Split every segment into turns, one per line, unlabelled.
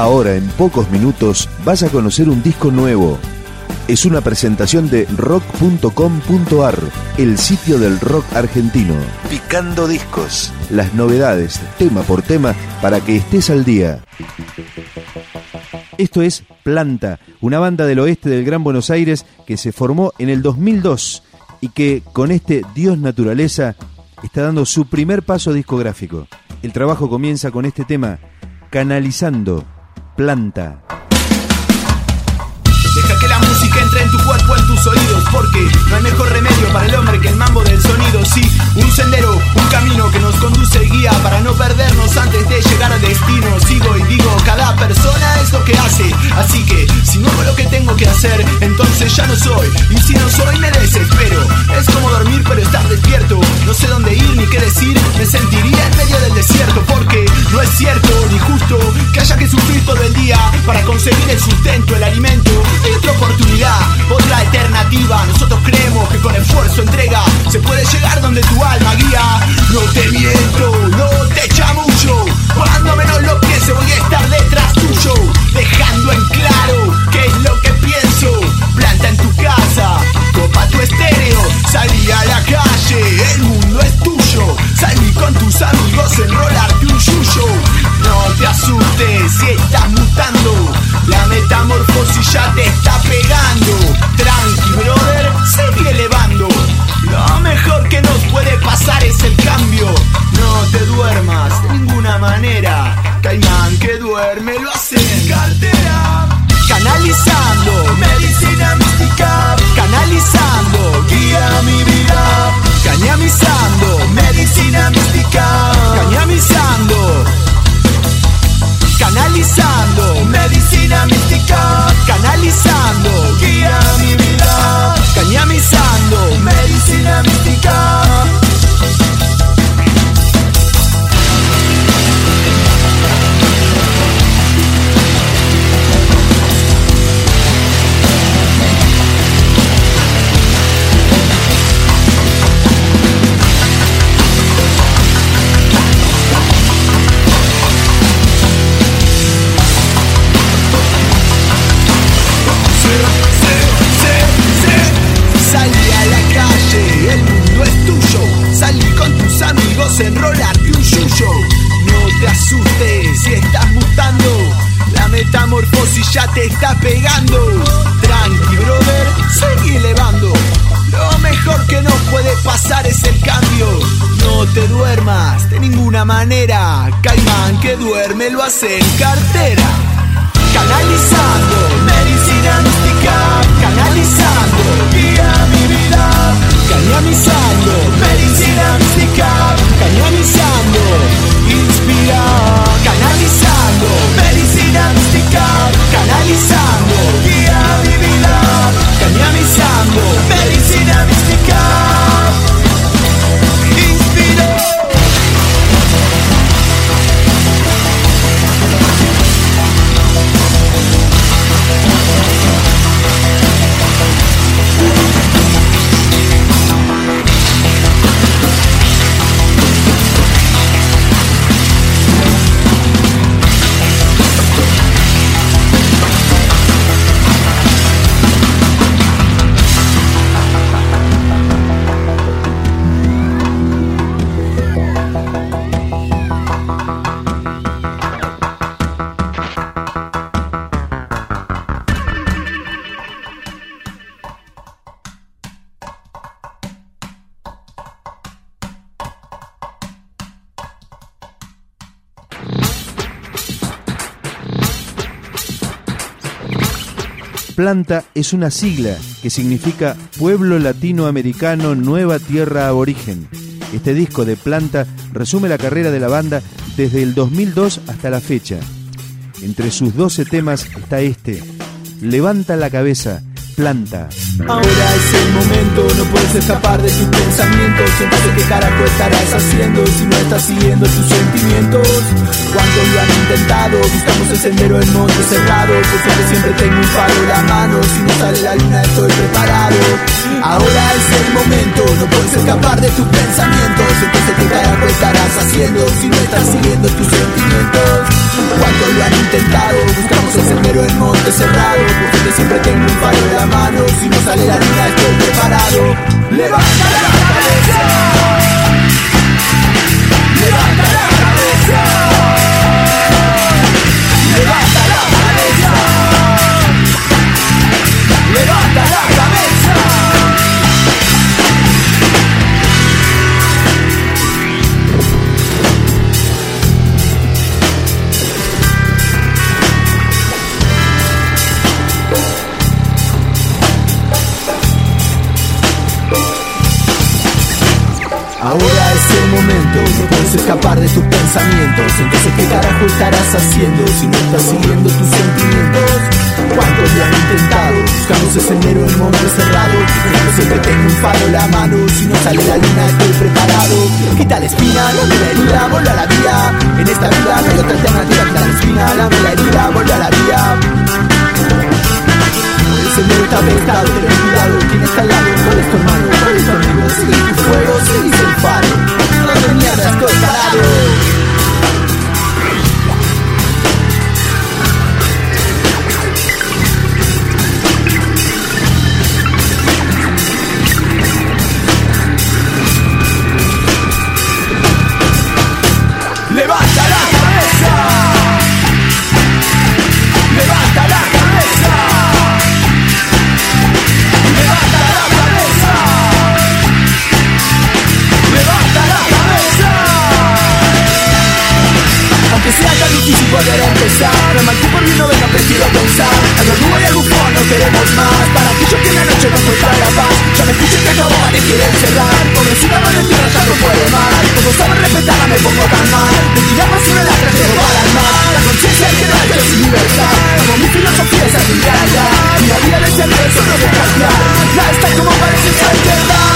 Ahora, en pocos minutos, vas a conocer un disco nuevo. Es una presentación de rock.com.ar, el sitio del rock argentino. Picando discos. Las novedades, tema por tema, para que estés al día. Esto es Planta, una banda del oeste del Gran Buenos Aires que se formó en el 2002 y que con este Dios Naturaleza está dando su primer paso discográfico. El trabajo comienza con este tema, Canalizando
Deja que la música entre en tu cuerpo, en tus oídos, porque no hay mejor remedio para el hombre que el mambo del sonido. Sí, un sendero, un camino que nos conduce y guía para no perdernos antes de llegar al destino. Sigo y digo, cada persona es lo que hace. Así que, si no hago lo que tengo que hacer, entonces ya no soy. Y si no soy, me desespero. Es como dormir, pero estar despierto. No sé dónde ir ni qué decir. Me metamorfosis ya pasar es el cambio. No te duermas de ninguna manera. Caimán que duerme lo hace en cartera. Canalizando medicina mística, canalizando guía mi vida, cañamizando medicina mística, cañamizando inspira, canalizando medicina mística, canalizando guía mi vida, cañamizando medicina
Planta es una sigla que significa Pueblo Latinoamericano Nueva Tierra Aborigen. Este disco de Planta resume la carrera de la banda desde el 2002 hasta la fecha. Entre sus 12 temas está este, Levanta la cabeza, Planta.
Ahora es el momento, no puedes escapar de tus pensamientos. Entonces, ¿qué carajo estarás haciendo si no estás siguiendo tus sentimientos? ¿Cuántos lo han intentado? Buscamos el sendero en monte cerrado. Por suerte siempre tengo un faro en la mano. Si no sale la luna, estoy preparado. Ahora es el momento, no puedes escapar de tus pensamientos. Entonces, ¿qué carajo estarás haciendo si no estás siguiendo tus sentimientos? Cuántos lo han intentado, buscamos el sendero en monte cerrado, porque siempre tengo un faro en la mano, si no sale la luna estoy preparado. Levanta. Estarás haciendo si no estás siguiendo tus sentimientos ¿Cuántos lo han intentado? Buscamos el sendero en monte cerrado Yo siempre tengo un faro en la mano Si no sale la luna estoy preparado Quita la espina, no me la herida, vuelve a la vía En esta vida no hay otra alternativa Quita la espina, dame la herida, vuelve a la vía el sendero está apestado, ten cuidado, ¿quién está al lado? ¿Cuál es tu hermano? ¿Cuál es tu amigo? Sigue tu fuego, sigue el faro ¿Dónde mierda estoy parado? Para aquellos que la noche no encuentra la paz. Ya me escuché que acabo te quieren cerrar Pobrecita Valentina ya no puede más. Como saben respetarla me pongo tan mal De tirar basura la traje para el mar La conciencia es que no hay sin libertad. Como mi filosofía es arbitraria Y la vida de ser eso no es cambiar Ya está como parece ser verdad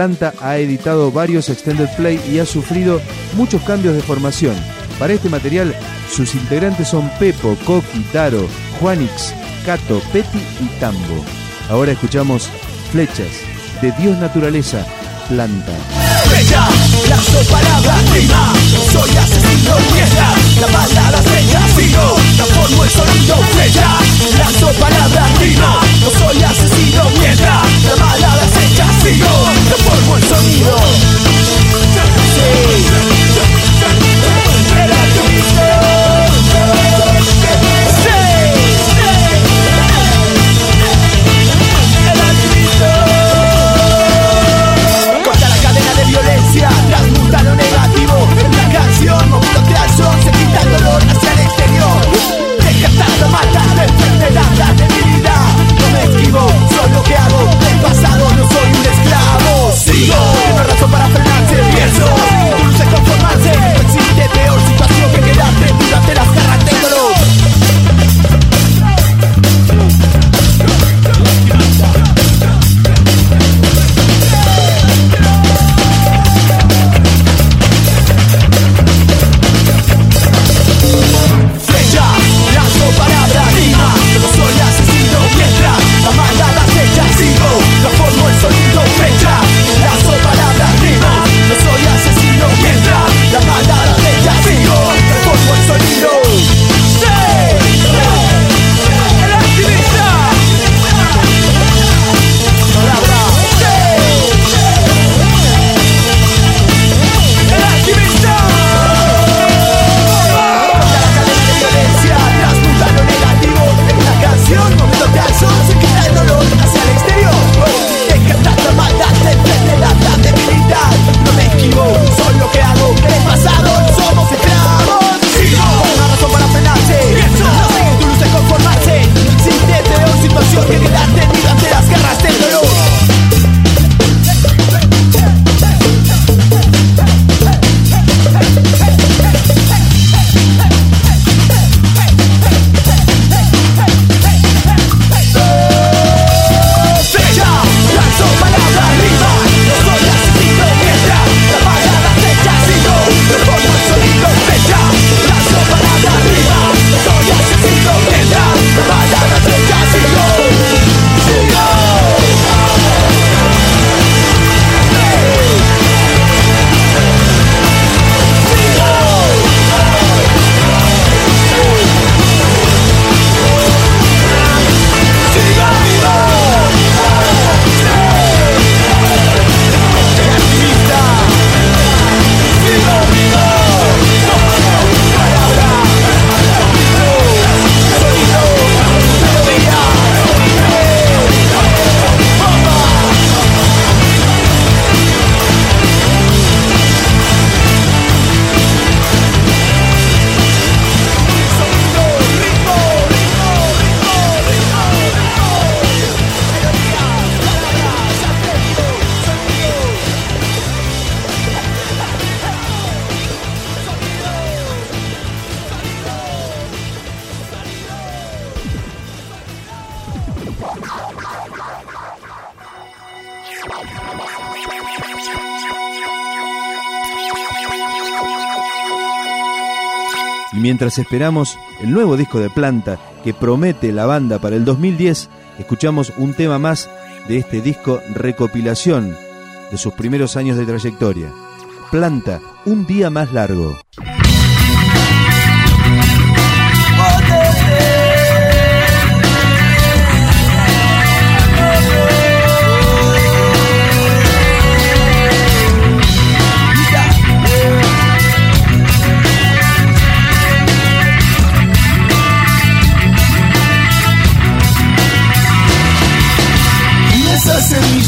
Planta ha editado varios extended play y ha sufrido muchos cambios de formación. Para este material, sus integrantes son Pepo, Coqui, Taro, Juanix, Cato, Peti y Tambo. Ahora escuchamos Flechas, de Dios Naturaleza, Planta.
Flecha, lazo, palabra, rima Soy asesino, piedra La palabra flecha, sigo Transformo el sonido, flecha Lazo, palabra, rima No soy asesino, piedra La palabra flecha, sigo Transformo el sonido. Sí
mientras esperamos el nuevo disco de Planta que promete la banda para el 2010, escuchamos un tema más de este disco recopilación de sus primeros años de trayectoria. Planta, un día más largo.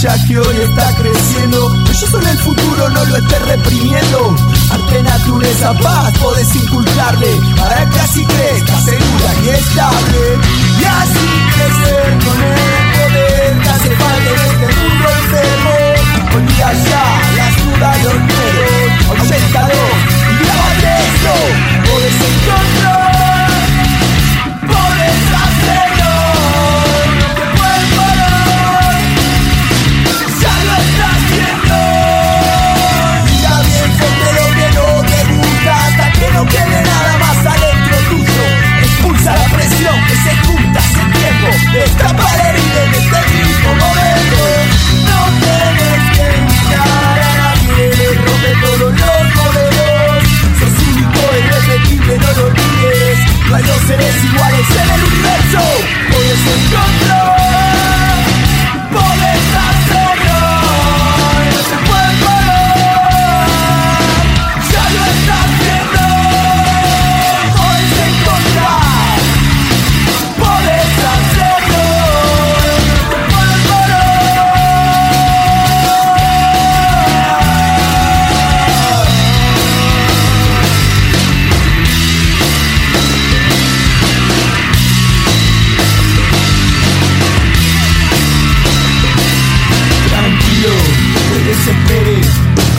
Semilla que hoy está creciendo. Yo son el futuro, no lo esté reprimiendo. Arte, naturaleza, paz, podés inculcarle para que así crezca segura y estable. Y así crecer con el poder que hace falta en este mundo enfermo. Olvida ya las dudas, los miedos, aumentalo y grabate esto. Podés encontrar, desesperes.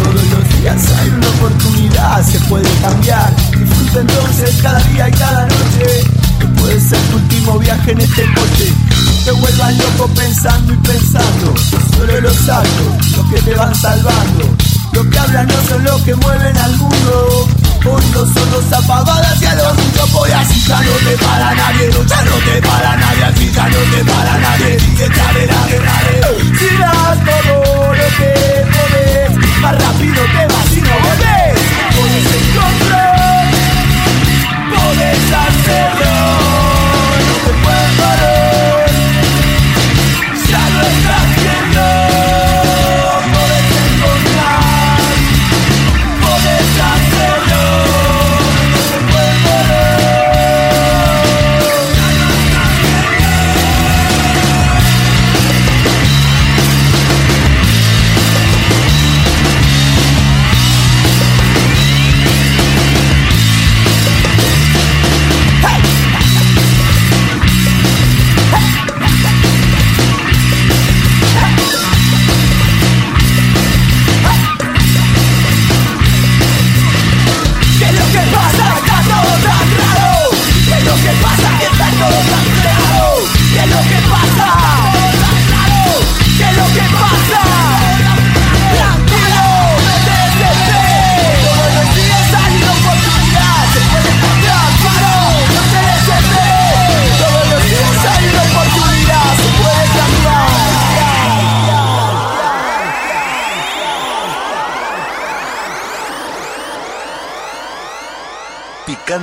Todos los días hay una oportunidad, se puede cambiar. Disfruta entonces cada día y cada noche. Que puede ser tu último viaje en este coche. No te vuelvas loco pensando y pensando. Solo los actos, los que te van salvando. Los que hablan no son los que mueven al mundo. No son los apagadas y a los muchos voy así ya no te para nadie, no, ya no te para nadie, así ya no te para nadie, que te